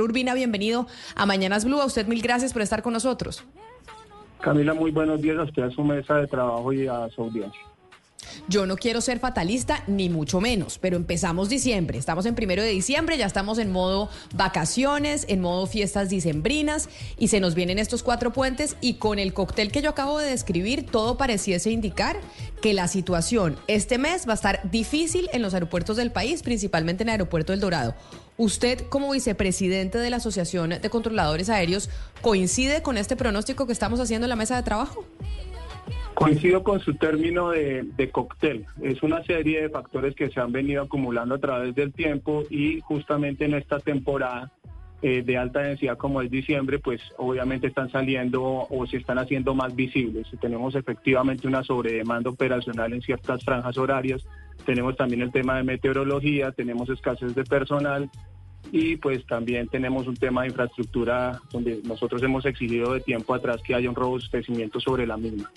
Urbina, bienvenido a Mañanas Blue. A usted mil gracias por estar con nosotros. Camila, muy buenos días a usted, a su mesa de trabajo y a su audiencia. Yo no quiero ser fatalista, ni mucho menos, pero empezamos diciembre. Estamos en primero de diciembre, ya estamos en modo vacaciones, en modo fiestas dicembrinas, y se nos vienen estos cuatro puentes. Y con el cóctel que yo acabo de describir, todo pareciese indicar que la situación este mes va a estar difícil en los aeropuertos del país, principalmente en el aeropuerto del Dorado. ¿Usted, como vicepresidente de la Asociación de Controladores Aéreos, coincide con este pronóstico que estamos haciendo en la mesa de trabajo? Coincido con su término de, cóctel. Es una serie de factores que se han venido acumulando a través del tiempo y justamente en esta temporada eh, de alta densidad como es diciembre, pues obviamente están saliendo o se están haciendo más visibles. Tenemos efectivamente una sobredemanda operacional en ciertas franjas horarias, tenemos también el tema de meteorología, tenemos escasez de personal y pues también tenemos un tema de infraestructura donde nosotros hemos exigido de tiempo atrás que haya un robustecimiento sobre la misma.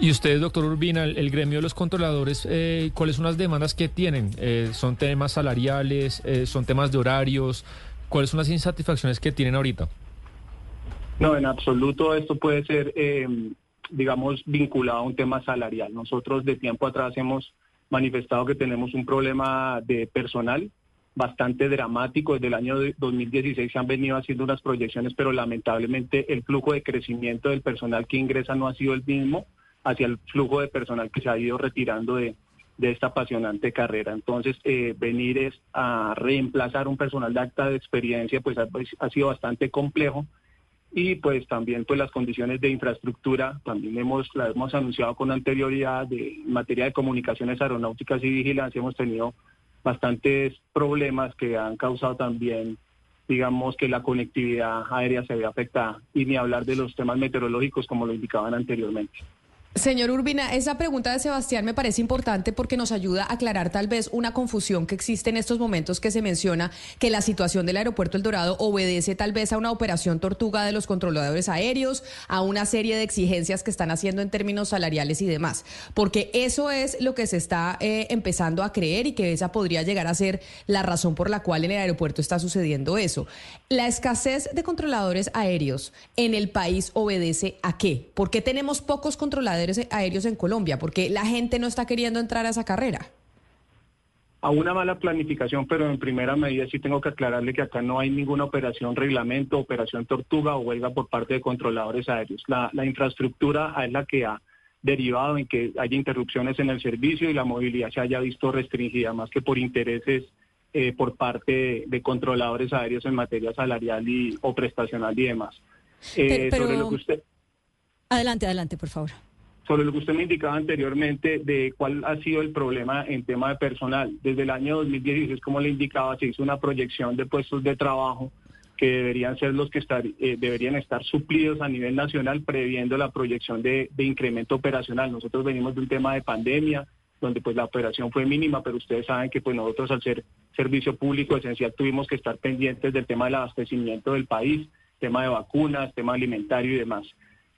Y ustedes, doctor Urbina, el, gremio de los controladores, eh, ¿cuáles son las demandas que tienen? Eh, ¿Son temas salariales? Eh, ¿Son temas de horarios? ¿Cuáles son las insatisfacciones que tienen ahorita? No, en absoluto esto puede ser, digamos, vinculado a un tema salarial. Nosotros de tiempo atrás hemos manifestado que tenemos un problema de personal bastante dramático. Desde el año 2016 se han venido haciendo unas proyecciones, pero lamentablemente el flujo de crecimiento del personal que ingresa no ha sido el mismo hacia el flujo de personal que se ha ido retirando de, esta apasionante carrera. Entonces, eh, venir a reemplazar un personal de acta de experiencia, pues ha, pues, ha, sido bastante complejo. Y pues también pues las condiciones de infraestructura, también hemos, hemos anunciado con anterioridad, de, en materia de comunicaciones aeronáuticas y vigilancia, hemos tenido bastantes problemas que han causado también digamos que la conectividad aérea se ve afectada y ni hablar de los temas meteorológicos como lo indicaban anteriormente. Señor Urbina, esa pregunta de Sebastián me parece importante porque nos ayuda a aclarar tal vez una confusión que existe en estos momentos que se menciona que la situación del aeropuerto El Dorado obedece tal vez a una operación tortuga de los controladores aéreos, a una serie de exigencias que están haciendo en términos salariales y demás, porque eso es lo que se está eh, empezando a creer y que esa podría llegar a ser la razón por la cual en el aeropuerto está sucediendo eso. La escasez de controladores aéreos en el país obedece a qué? ¿Por qué tenemos pocos controladores aéreos en Colombia? porque la gente no está queriendo entrar a esa carrera? A una mala planificación, pero en primera medida sí tengo que aclararle que acá no hay ninguna operación reglamento, operación tortuga o huelga por parte de controladores aéreos. La, infraestructura es la que ha derivado en que haya interrupciones en el servicio y la movilidad se haya visto restringida, más que por intereses eh, por parte de, controladores aéreos en materia salarial y, o prestacional y demás. Eh, lo que usted... Adelante, adelante, por favor sobre lo que usted me indicaba anteriormente de cuál ha sido el problema en tema de personal. Desde el año 2016, como le indicaba, se hizo una proyección de puestos de trabajo que deberían ser los que estar, eh, deberían estar suplidos a nivel nacional previendo la proyección de, incremento operacional. Nosotros venimos de un tema de pandemia, donde pues la operación fue mínima, pero ustedes saben que pues nosotros al ser servicio público esencial tuvimos que estar pendientes del tema del abastecimiento del país, tema de vacunas, tema alimentario y demás.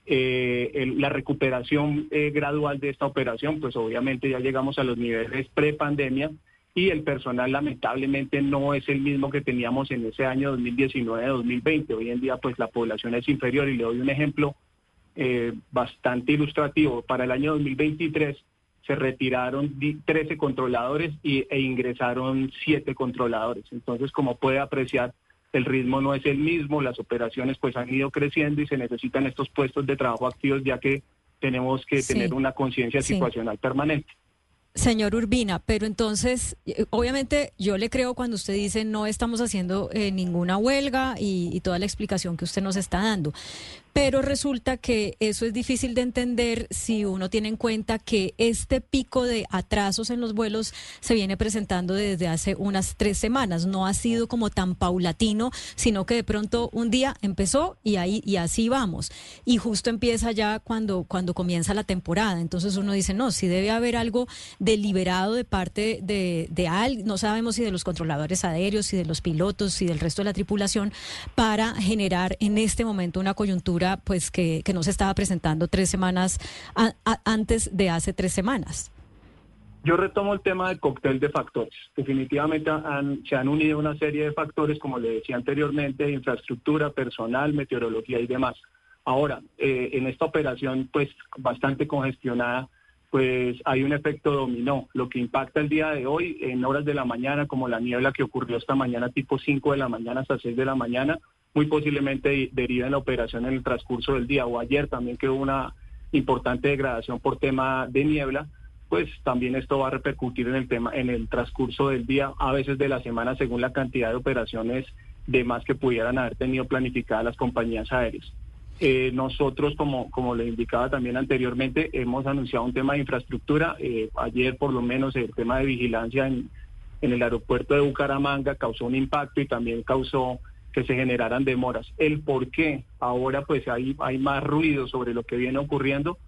Eh, la recuperación eh, gradual de esta operación, pues obviamente ya llegamos a los niveles pre-pandemia y el personal lamentablemente no es el mismo que teníamos en ese año 2019-2020. Hoy en día pues la población es inferior y le doy un ejemplo eh, bastante ilustrativo. Para el año 2023 se retiraron 13 controladores y, e ingresaron 7 controladores. Entonces, como puede apreciar, el ritmo no es el mismo, las operaciones pues han ido creciendo y se necesitan estos puestos de trabajo activos ya que tenemos que tener una conciencia situacional permanente. Señor Urbina, pero entonces, eh, obviamente yo le creo cuando usted dice no estamos haciendo eh, ninguna huelga y, y, toda la explicación que usted nos está dando, pero resulta que eso es difícil de entender si uno tiene en cuenta que este pico de atrasos en los vuelos se viene presentando desde hace unas tres semanas. No ha sido como tan paulatino, sino que de pronto un día empezó y ahí y así vamos. Y justo empieza ya cuando, cuando comienza la temporada. Entonces uno dice, no, si debe haber algo deliberado de parte de, de alguien, no sabemos si de los controladores aéreos, si de los pilotos, si del resto de la tripulación, para generar en este momento una coyuntura pues que, no se estaba presentando tres semanas antes de hace tres semanas. Yo retomo el tema del cóctel de factores. Definitivamente se han unido una serie de factores, como le decía anteriormente, infraestructura, personal, meteorología y demás. Ahora, eh, en esta operación, pues bastante congestionada, pues hay un efecto dominó, lo que impacta el día de hoy en horas de la mañana, como la niebla que ocurrió esta mañana, tipo 5 de la mañana hasta 6 de la mañana, muy posiblemente deriva en la operación en el transcurso del día, o ayer también que hubo una importante degradación por tema de niebla, pues también esto va a repercutir en el tema, en el transcurso del día, a veces de la semana, según la cantidad de operaciones de más que pudieran haber tenido planificadas las compañías aéreas. Eh, nosotros, como, como le indicaba también anteriormente, hemos anunciado un tema de infraestructura. Eh, ayer, por lo menos, el tema de vigilancia en, en el aeropuerto de Bucaramanga causó un impacto y también causó que se generaran demoras. El por qué ahora pues hay, hay más ruido sobre lo que viene ocurriendo,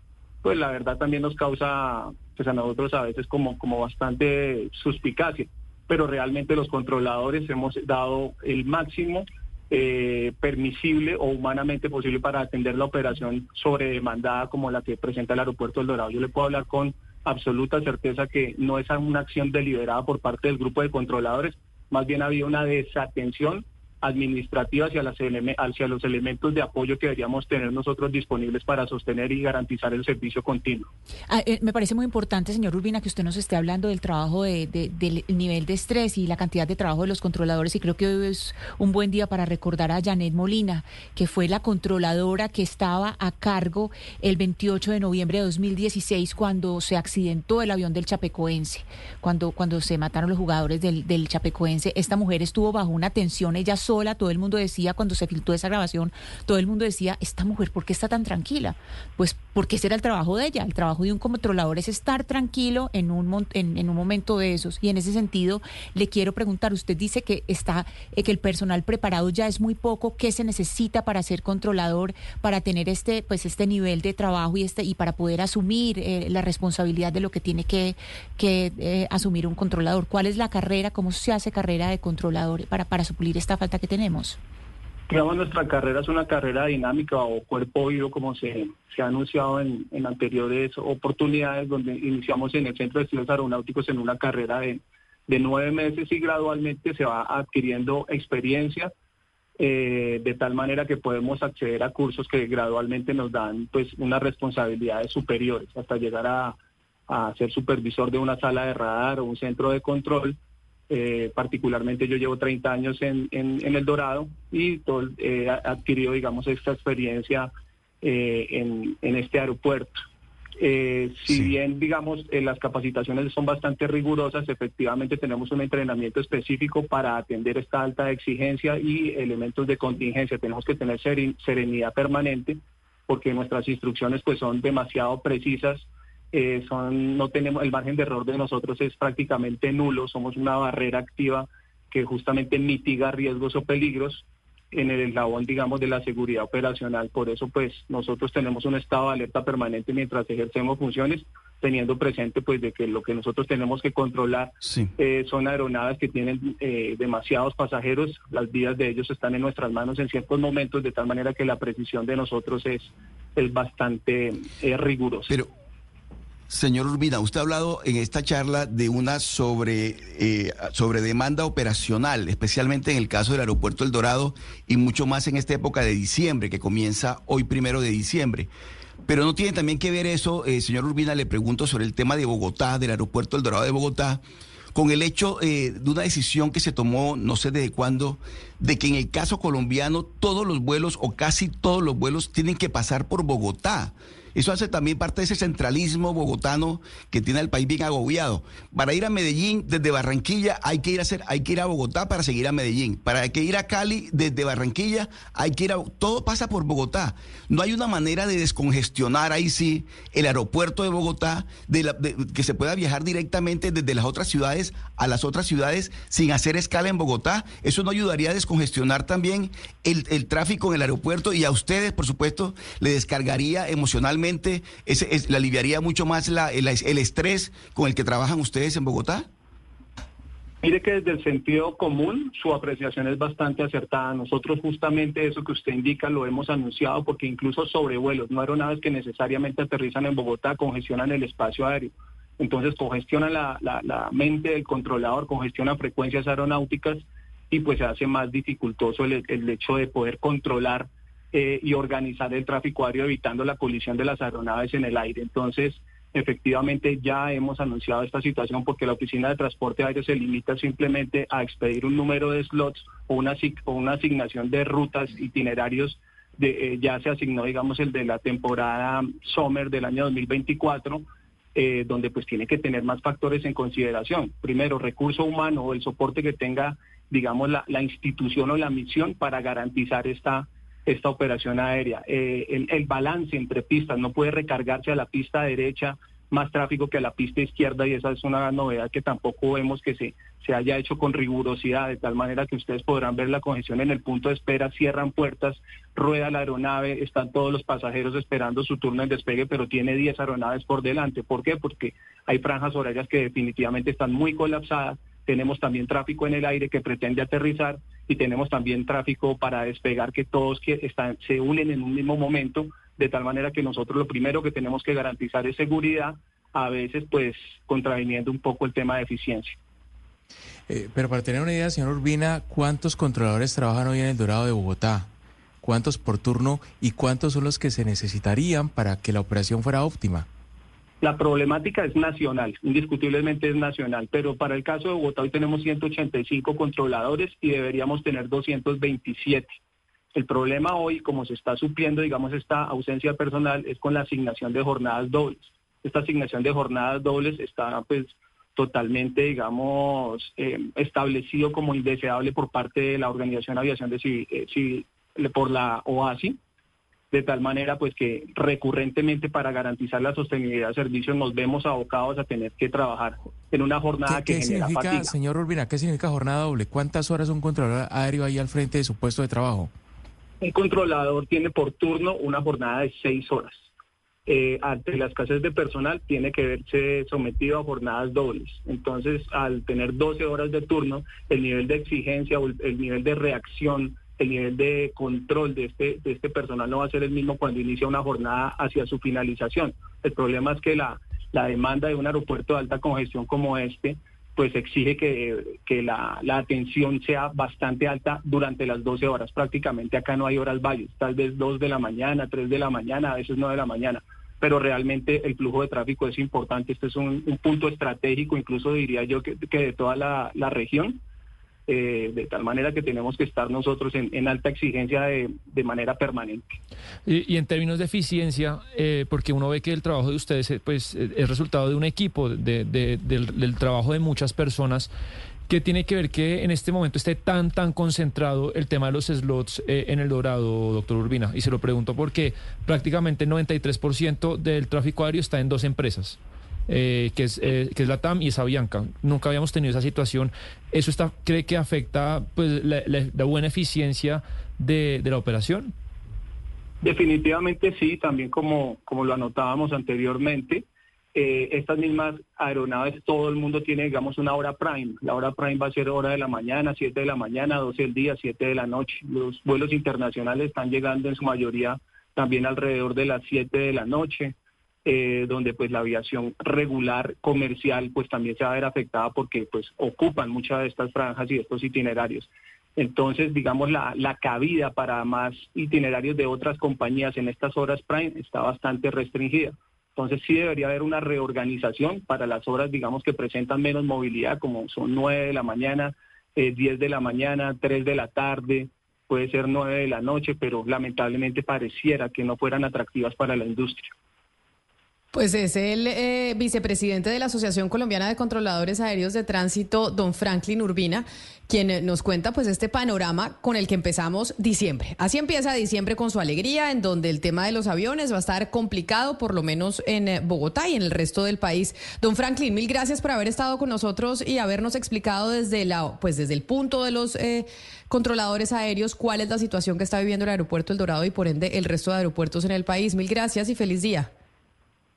pues la verdad también nos causa pues a nosotros a veces como, como bastante suspicacia, pero realmente los controladores hemos dado el máximo eh, permisible o humanamente posible para atender la operación sobredemandada como la que presenta el aeropuerto del Dorado. Yo le puedo hablar con absoluta certeza que no es una acción deliberada por parte del grupo de controladores, más bien había una desatención administrativa hacia, las hacia los elementos de apoyo que deberíamos tener nosotros disponibles para sostener y garantizar el servicio continuo. Ah, eh, me parece muy importante, señor Urbina, que usted nos esté hablando del trabajo, de, del nivel de estrés y la cantidad de trabajo de los controladores y creo que hoy es un buen día para recordar a Janet Molina, que fue la controladora que estaba a cargo el 28 de noviembre de 2016 cuando se accidentó el avión del Chapecoense, cuando, cuando se mataron los jugadores del, del Chapecoense. Esta mujer estuvo bajo una tensión, ella todo el mundo decía, cuando se filtró esa grabación, todo el mundo decía, esta mujer, ¿por qué está tan tranquila? Pues porque ese era el trabajo de ella, el trabajo de un controlador es estar tranquilo en un, en, un momento de esos. Y en ese sentido, le quiero preguntar, usted dice que está, eh, que el personal preparado ya es muy poco, ¿qué se necesita para ser controlador, para tener este, pues este nivel de trabajo y este, y para poder asumir eh, la responsabilidad de lo que tiene que, que eh, asumir un controlador? ¿Cuál es la carrera? ¿Cómo se hace carrera de controlador para, para suplir esta falta que tenemos? Digamos, nuestra carrera es una carrera dinámica o cuerpo vivo, como se, se ha anunciado en, anteriores oportunidades, donde iniciamos en el Centro de Estudios Aeronáuticos en una carrera de, de nueve meses y gradualmente se va adquiriendo experiencia, eh, de tal manera que podemos acceder a cursos que gradualmente nos dan pues unas responsabilidades superiores hasta llegar a, a ser supervisor de una sala de radar o un centro de control eh, particularmente yo llevo 30 años en, en, El Dorado y todo, he adquirido, digamos, esta experiencia eh, en, en, este aeropuerto. Eh, si bien, digamos, las capacitaciones son bastante rigurosas, efectivamente tenemos un entrenamiento específico para atender esta alta exigencia y elementos de contingencia. Tenemos que tener serenidad permanente porque nuestras instrucciones pues son demasiado precisas eh, son, no tenemos, el margen de error de nosotros es prácticamente nulo, somos una barrera activa que justamente mitiga riesgos o peligros en el eslabón, digamos, de la seguridad operacional. Por eso, pues, nosotros tenemos un estado de alerta permanente mientras ejercemos funciones, teniendo presente, pues, de que lo que nosotros tenemos que controlar eh, son aeronaves que tienen eh, demasiados pasajeros, las vidas de ellos están en nuestras manos en ciertos momentos, de tal manera que la precisión de nosotros es, es bastante rigurosa. Pero Señor Urbina, usted ha hablado en esta charla de una sobre, eh, sobre demanda operacional, especialmente en el caso del aeropuerto El Dorado y mucho más en esta época de diciembre, que comienza hoy primero de diciembre. Pero no tiene también que ver eso, eh, señor Urbina, le pregunto sobre el tema de Bogotá, del aeropuerto El Dorado de Bogotá, con el hecho eh, de una decisión que se tomó, no sé desde cuándo, de que en el caso colombiano todos los vuelos o casi todos los vuelos tienen que pasar por Bogotá. Eso hace también parte de ese centralismo bogotano que tiene el país bien agobiado. Para ir a Medellín desde Barranquilla hay que ir a hacer, hay que ir a Bogotá para seguir a Medellín. Para que ir a Cali desde Barranquilla hay que ir a todo pasa por Bogotá. No hay una manera de descongestionar ahí sí el aeropuerto de Bogotá de, que se pueda viajar directamente desde las otras ciudades a las otras ciudades sin hacer escala en Bogotá. Eso no ayudaría a descongestionar también el tráfico en el aeropuerto y a ustedes, por supuesto, le descargaría emocionalmente es, le aliviaría mucho más la, el, estrés con el que trabajan ustedes en Bogotá? Mire que desde el sentido común su apreciación es bastante acertada. Nosotros justamente eso que usted indica lo hemos anunciado porque incluso sobrevuelos, no aeronaves que necesariamente aterrizan en Bogotá congestionan el espacio aéreo. Entonces congestiona la, mente del controlador, congestiona frecuencias aeronáuticas y pues se hace más dificultoso el hecho de poder controlar eh, y organizar el tráfico aéreo evitando la colisión de las aeronaves en el aire. Entonces, efectivamente ya hemos anunciado esta situación porque la Oficina de Transporte Aéreo se limita simplemente a expedir un número de slots o una, o una asignación de rutas, itinerarios. De, eh, ya se asignó, digamos, el de la temporada summer del año 2024, eh, donde pues tiene que tener más factores en consideración. Primero, recurso humano o el soporte que tenga, digamos, la, la institución o la misión para garantizar esta esta operación aérea. Eh, el, balance entre pistas no puede recargarse a la pista derecha más tráfico que a la pista izquierda y esa es una novedad que tampoco vemos que se, se haya hecho con rigurosidad, de tal manera que ustedes podrán ver la congestión en el punto de espera, cierran puertas, rueda la aeronave, están todos los pasajeros esperando su turno en despegue, pero tiene 10 aeronaves por delante. ¿Por qué? Porque hay franjas horarias que definitivamente están muy colapsadas tenemos también tráfico en el aire que pretende aterrizar y tenemos también tráfico para despegar que todos que están, se unen en un mismo momento, de tal manera que nosotros lo primero que tenemos que garantizar es seguridad, a veces pues contraviniendo un poco el tema de eficiencia. Eh, pero para tener una idea, señor Urbina, ¿cuántos controladores trabajan hoy en el Dorado de Bogotá? ¿Cuántos por turno y cuántos son los que se necesitarían para que la operación fuera óptima? La problemática es nacional, indiscutiblemente es nacional, pero para el caso de Bogotá hoy tenemos 185 controladores y deberíamos tener 227. El problema hoy, como se está supliendo, digamos, esta ausencia personal, es con la asignación de jornadas dobles. Esta asignación de jornadas dobles está, pues, totalmente, digamos, eh, establecido como indeseable por parte de la Organización Aviación de Civil, eh, por la OASI, de tal manera pues que recurrentemente para garantizar la sostenibilidad del servicio nos vemos abocados a tener que trabajar en una jornada que ¿qué genera significa, Señor Urbina, ¿qué significa jornada doble? ¿Cuántas horas un controlador aéreo ahí al frente de su puesto de trabajo? Un controlador tiene por turno una jornada de seis horas. Eh, ante la escasez de personal tiene que verse sometido a jornadas dobles. Entonces, al tener 12 horas de turno, el nivel de exigencia o el nivel de reacción el nivel de control de este, de este personal no va a ser el mismo cuando inicia una jornada hacia su finalización. El problema es que la, la demanda de un aeropuerto de alta congestión como este, pues exige que, que la, la, atención sea bastante alta durante las 12 horas. Prácticamente acá no hay horas valles, tal vez 2 de la mañana, 3 de la mañana, a veces 9 de la mañana. Pero realmente el flujo de tráfico es importante. Este es un, un punto estratégico, incluso diría yo que, que de toda la, la región eh, de tal manera que tenemos que estar nosotros en, alta exigencia de, manera permanente. Y, en términos de eficiencia, eh, porque uno ve que el trabajo de ustedes eh, pues, es resultado de un equipo, de, del, trabajo de muchas personas. ¿Qué tiene que ver que en este momento esté tan, tan concentrado el tema de los slots en el Dorado, doctor Urbina? Y se lo pregunto porque prácticamente el 93% del tráfico aéreo está en dos empresas. Eh, que, es, eh, que es la TAM y esa Bianca. Nunca habíamos tenido esa situación. ¿Eso está, cree que afecta pues, la, buena eficiencia de, la operación? Definitivamente sí, también como, como lo anotábamos anteriormente. Eh, estas mismas aeronaves, todo el mundo tiene, digamos, una hora prime. La hora prime va a ser hora de la mañana, 7 de la mañana, 12 del día, 7 de la noche. Los vuelos internacionales están llegando en su mayoría también alrededor de las 7 de la noche. Eh, donde pues la aviación regular comercial pues también se va a ver afectada porque pues ocupan muchas de estas franjas y estos itinerarios. Entonces, digamos, la, la cabida para más itinerarios de otras compañías en estas horas prime está bastante restringida. Entonces sí debería haber una reorganización para las horas, digamos, que presentan menos movilidad, como son 9 de la mañana, eh, 10 de la mañana, 3 de la tarde, puede ser 9 de la noche, pero lamentablemente pareciera que no fueran atractivas para la industria. Pues es el eh, vicepresidente de la Asociación Colombiana de Controladores Aéreos de Tránsito, don Franklin Urbina, quien eh, nos cuenta pues este panorama con el que empezamos diciembre. Así empieza diciembre con su alegría, en donde el tema de los aviones va a estar complicado, por lo menos en eh, Bogotá y en el resto del país. Don Franklin, mil gracias por haber estado con nosotros y habernos explicado desde la, pues desde el punto de los controladores aéreos cuál es la situación que está viviendo el aeropuerto El Dorado y por ende el resto de aeropuertos en el país. Mil gracias y feliz día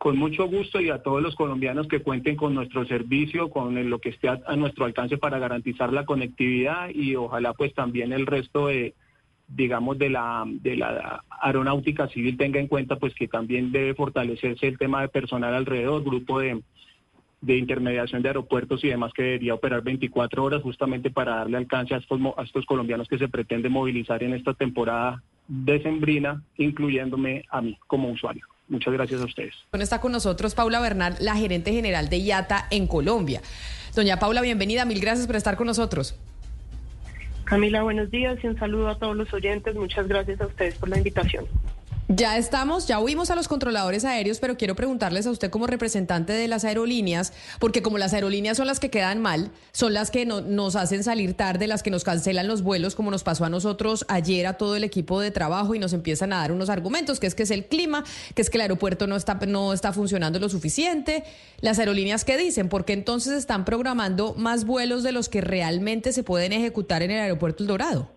con mucho gusto y a todos los colombianos que cuenten con nuestro servicio, con lo que esté a, nuestro alcance para garantizar la conectividad y ojalá pues también el resto de digamos de la de la aeronáutica civil tenga en cuenta pues que también debe fortalecerse el tema de personal alrededor, grupo de de intermediación de aeropuertos y demás que debería operar 24 horas justamente para darle alcance a estos, a estos colombianos que se pretende movilizar en esta temporada decembrina, incluyéndome a mí como usuario. Muchas gracias a ustedes. Está con nosotros Paula Bernal, la gerente general de IATA en Colombia. Doña Paula, bienvenida. Mil gracias por estar con nosotros. Camila, buenos días y un saludo a todos los oyentes. Muchas gracias a ustedes por la invitación. Ya estamos, ya oímos a los controladores aéreos, pero quiero preguntarles a usted como representante de las aerolíneas, porque como las aerolíneas son las que quedan mal, son las que nos hacen salir tarde, las que nos cancelan los vuelos, como nos pasó a nosotros ayer a todo el equipo de trabajo y nos empiezan a dar unos argumentos, que es que es el clima, que es que el aeropuerto no está, no está funcionando lo suficiente. Las aerolíneas, ¿qué dicen? Porque entonces están programando más vuelos de los que realmente se pueden ejecutar en el aeropuerto El Dorado?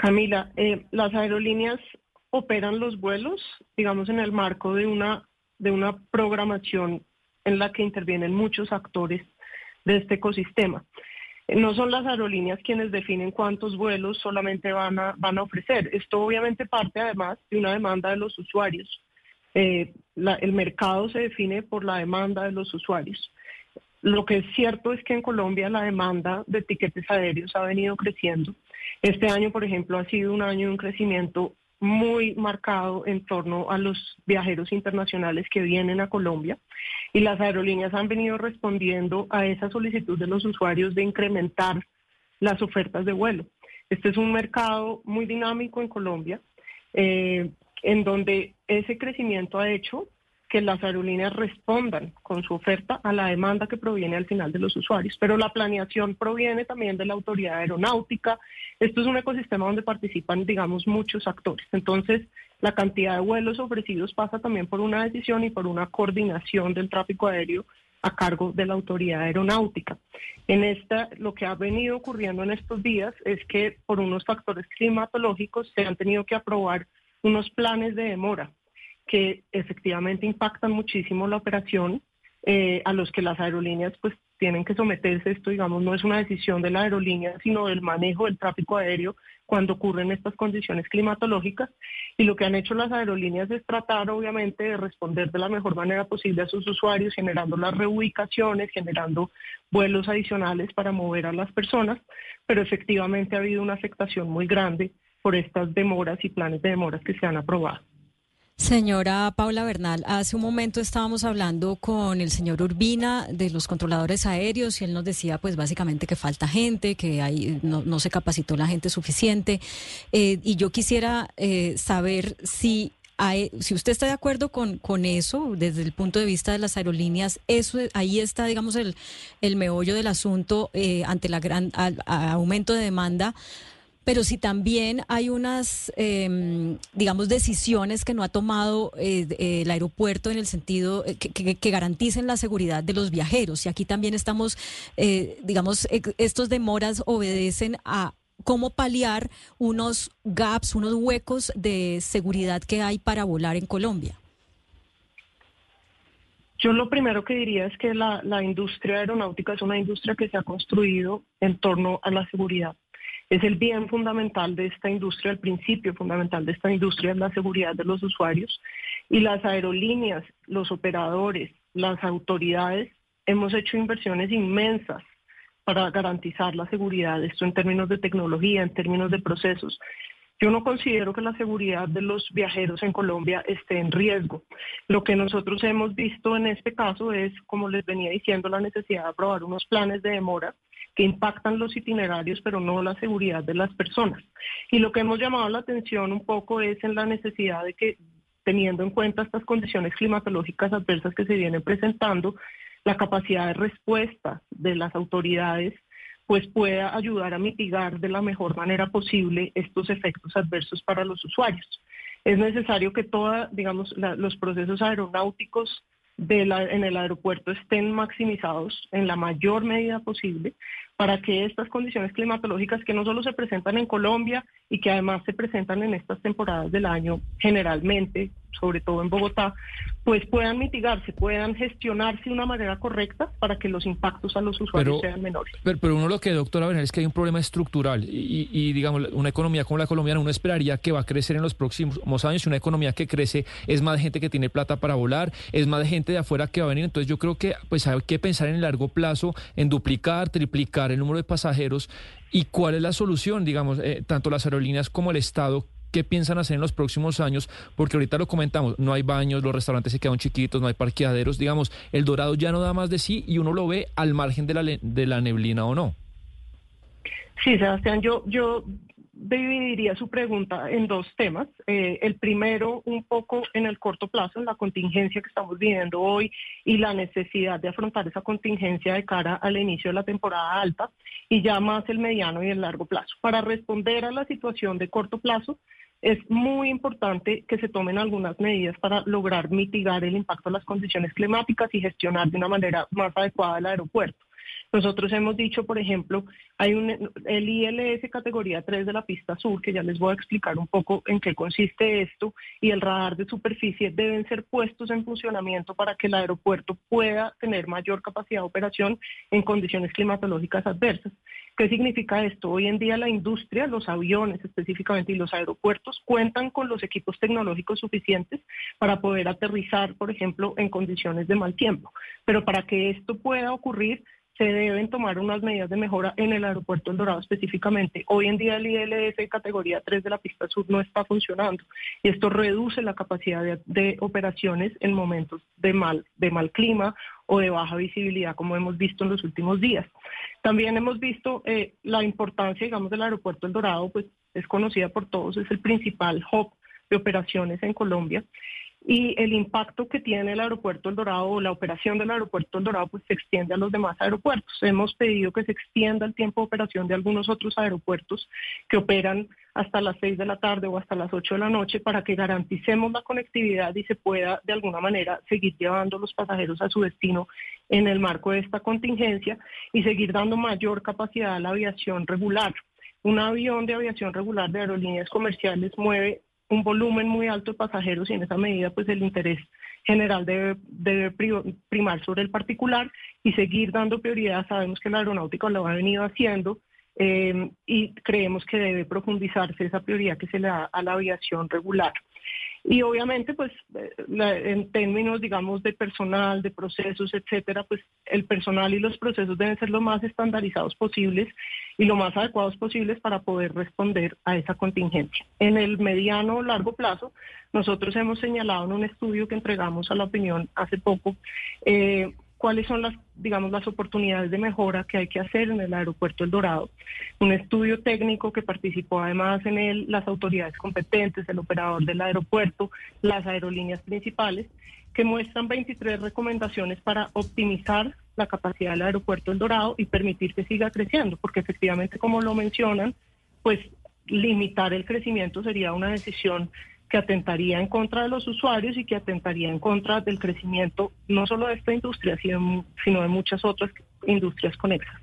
Camila, eh, las aerolíneas operan los vuelos, digamos, en el marco de una, de una programación en la que intervienen muchos actores de este ecosistema. No son las aerolíneas quienes definen cuántos vuelos solamente van a, van a ofrecer. Esto obviamente parte además de una demanda de los usuarios. Eh, el mercado se define por la demanda de los usuarios. Lo que es cierto es que en Colombia la demanda de tiquetes aéreos ha venido creciendo este año, por ejemplo, ha sido un año de un crecimiento muy marcado en torno a los viajeros internacionales que vienen a Colombia y las aerolíneas han venido respondiendo a esa solicitud de los usuarios de incrementar las ofertas de vuelo. Este es un mercado muy dinámico en Colombia, eh, en donde ese crecimiento ha hecho que las aerolíneas respondan con su oferta a la demanda que proviene al final de los usuarios. Pero la planeación proviene también de la autoridad aeronáutica. Esto es un ecosistema donde participan, digamos, muchos actores. Entonces, la cantidad de vuelos ofrecidos pasa también por una decisión y por una coordinación del tráfico aéreo a cargo de la autoridad aeronáutica. En esta, lo que ha venido ocurriendo en estos días es que por unos factores climatológicos se han tenido que aprobar unos planes de demora que efectivamente impactan muchísimo la operación, eh, a los que las aerolíneas pues tienen que someterse. Esto, digamos, no es una decisión de la aerolínea, sino del manejo del tráfico aéreo cuando ocurren estas condiciones climatológicas. Y lo que han hecho las aerolíneas es tratar, obviamente, de responder de la mejor manera posible a sus usuarios, generando las reubicaciones, generando vuelos adicionales para mover a las personas, pero efectivamente ha habido una afectación muy grande por estas demoras y planes de demoras que se han aprobado. Señora Paula Bernal, hace un momento estábamos hablando con el señor Urbina de los controladores aéreos y él nos decía pues básicamente que falta gente, que hay, no, se capacitó la gente suficiente. Eh, y yo quisiera eh, saber si si usted está de acuerdo con, con eso, desde el punto de vista de las aerolíneas, eso ahí está, digamos, el, el meollo del asunto eh, ante la gran aumento de demanda pero si también hay unas, em, digamos, decisiones que no ha tomado eh, el aeropuerto en el sentido eh, que, garanticen la seguridad de los viajeros. Y aquí también estamos, eh, digamos, estos demoras obedecen a cómo paliar unos gaps, unos huecos de seguridad que hay para volar en Colombia. Yo lo primero que diría es que la industria aeronáutica es una industria que se ha construido en torno a la seguridad es el bien fundamental de esta industria, el principio fundamental de esta industria es la seguridad de los usuarios. Y las aerolíneas, los operadores, las autoridades, hemos hecho inversiones inmensas para garantizar la seguridad, esto en términos de tecnología, en términos de procesos. Yo no considero que la seguridad de los viajeros en Colombia esté en riesgo. Lo que nosotros hemos visto en este caso es, como les venía diciendo, la necesidad de aprobar unos planes de demora que impactan los itinerarios, pero no la seguridad de las personas. Y lo que hemos llamado la atención un poco es en la necesidad de que, teniendo en cuenta estas condiciones climatológicas adversas que se vienen presentando, la capacidad de respuesta de las autoridades pues pueda ayudar a mitigar de la mejor manera posible estos efectos adversos para los usuarios. Es necesario que toda, digamos, los procesos aeronáuticos en el aeropuerto estén maximizados en la mayor medida posible para que estas condiciones climatológicas que no solo se presentan en Colombia y que además se presentan en estas temporadas del año generalmente, sobre todo en Bogotá, pues puedan mitigarse, puedan gestionarse de una manera correcta para que los impactos a los usuarios sean menores. Pero, uno lo que, doctora Bernal, es que hay un problema estructural y, y, digamos, una economía como la colombiana, uno esperaría que va a crecer en los próximos años y una economía que crece es más de gente que tiene plata para volar, es más de gente de afuera que va a venir. Entonces yo creo que pues hay que pensar en el largo plazo, en duplicar, triplicar el número de pasajeros y cuál es la solución, digamos, eh, tanto las aerolíneas como el Estado qué piensan hacer en los próximos años, porque ahorita lo comentamos, no hay baños, los restaurantes se quedan chiquitos, no hay parqueaderos, digamos, el Dorado ya no da más de sí y uno lo ve al margen de la, de la neblina o no. Sí, Sebastián, yo, yo dividiría su pregunta en dos temas. Eh, el primero, un poco en el corto plazo, en la contingencia que estamos viviendo hoy y la necesidad de afrontar esa contingencia de cara al inicio de la temporada alta y ya más el mediano y el largo plazo. Para responder a la situación de corto plazo, es muy importante que se tomen algunas medidas para lograr mitigar el impacto de las condiciones climáticas y gestionar de una manera más adecuada el aeropuerto. Nosotros hemos dicho, por ejemplo, hay un, el ILS categoría 3 de la pista sur, que ya les voy a explicar un poco en qué consiste esto, y el radar de superficie deben ser puestos en funcionamiento para que el aeropuerto pueda tener mayor capacidad de operación en condiciones climatológicas adversas. ¿Qué significa esto? Hoy en día la industria, los aviones específicamente y los aeropuertos cuentan con los equipos tecnológicos suficientes para poder aterrizar, por ejemplo, en condiciones de mal tiempo. Pero para que esto pueda ocurrir, se deben tomar unas medidas de mejora en el aeropuerto El Dorado específicamente. Hoy en día el ILS categoría 3 de la pista sur no está funcionando y esto reduce la capacidad de, operaciones en momentos de mal, de mal clima o de baja visibilidad, como hemos visto en los últimos días. También hemos visto eh, la importancia, digamos, del aeropuerto El Dorado, pues es conocida por todos, es el principal hub de operaciones en Colombia y el impacto que tiene el aeropuerto El Dorado o la operación del aeropuerto El Dorado pues se extiende a los demás aeropuertos. Hemos pedido que se extienda el tiempo de operación de algunos otros aeropuertos que operan hasta las 6 de la tarde o hasta las 8 de la noche para que garanticemos la conectividad y se pueda de alguna manera seguir llevando los pasajeros a su destino en el marco de esta contingencia y seguir dando mayor capacidad a la aviación regular. Un avión de aviación regular de aerolíneas comerciales mueve un volumen muy alto de pasajeros y en esa medida pues el interés general debe, primar sobre el particular y seguir dando prioridad. Sabemos que la aeronáutica lo ha venido haciendo eh, y creemos que debe profundizarse esa prioridad que se le da a la aviación regular. Y obviamente, pues, eh, en términos, digamos, de personal, de procesos, etcétera, pues el personal y los procesos deben ser lo más estandarizados posibles y lo más adecuados posibles para poder responder a esa contingencia. En el mediano o largo plazo, nosotros hemos señalado en un estudio que entregamos a la opinión hace poco, eh, cuáles son las, digamos, las oportunidades de mejora que hay que hacer en el aeropuerto El Dorado. Un estudio técnico que participó además en él las autoridades competentes, el operador del aeropuerto, las aerolíneas principales, que muestran 23 recomendaciones para optimizar la capacidad del aeropuerto El Dorado y permitir que siga creciendo, porque efectivamente, como lo mencionan, pues limitar el crecimiento sería una decisión que atentaría en contra de los usuarios y que atentaría en contra del crecimiento no solo de esta industria, sino, de muchas otras industrias conexas.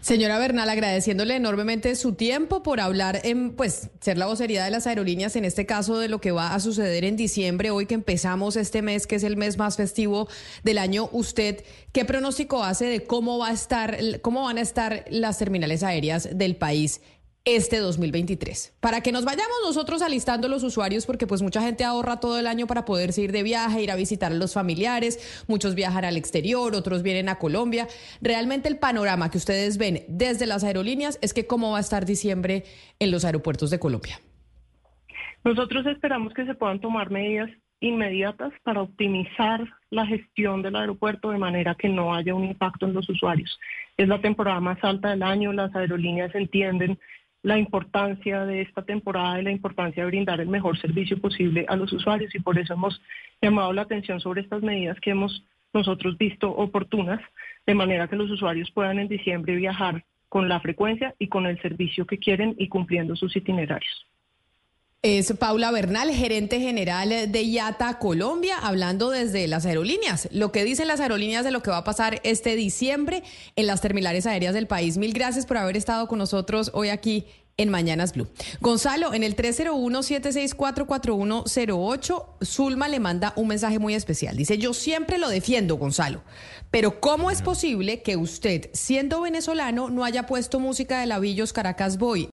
Señora Bernal, agradeciéndole enormemente su tiempo por hablar en, pues, ser la vocería de las aerolíneas, en este caso de lo que va a suceder en diciembre, hoy que empezamos este mes, que es el mes más festivo del año. ¿Usted qué pronóstico hace de cómo va a estar, cómo van a estar las terminales aéreas del país este 2023. Para que nos vayamos nosotros alistando los usuarios, porque pues mucha gente ahorra todo el año para poderse ir de viaje, ir a visitar a los familiares, muchos viajan al exterior, otros vienen a Colombia. Realmente el panorama que ustedes ven desde las aerolíneas es que cómo va a estar diciembre en los aeropuertos de Colombia. Nosotros esperamos que se puedan tomar medidas inmediatas para optimizar la gestión del aeropuerto de manera que no haya un impacto en los usuarios. Es la temporada más alta del año, las aerolíneas entienden la importancia de esta temporada y la importancia de brindar el mejor servicio posible a los usuarios y por eso hemos llamado la atención sobre estas medidas que hemos nosotros visto oportunas, de manera que los usuarios puedan en diciembre viajar con la frecuencia y con el servicio que quieren y cumpliendo sus itinerarios. Es Paula Bernal, gerente general de IATA Colombia, hablando desde las aerolíneas. Lo que dicen las aerolíneas de lo que va a pasar este diciembre en las terminales aéreas del país. Mil gracias por haber estado con nosotros hoy aquí en Mañanas Blue. Gonzalo, en el 301-764-4108, Zulma le manda un mensaje muy especial. Dice, yo siempre lo defiendo, Gonzalo, pero ¿cómo es posible que usted, siendo venezolano, no haya puesto música de Lavillos Caracas Boy?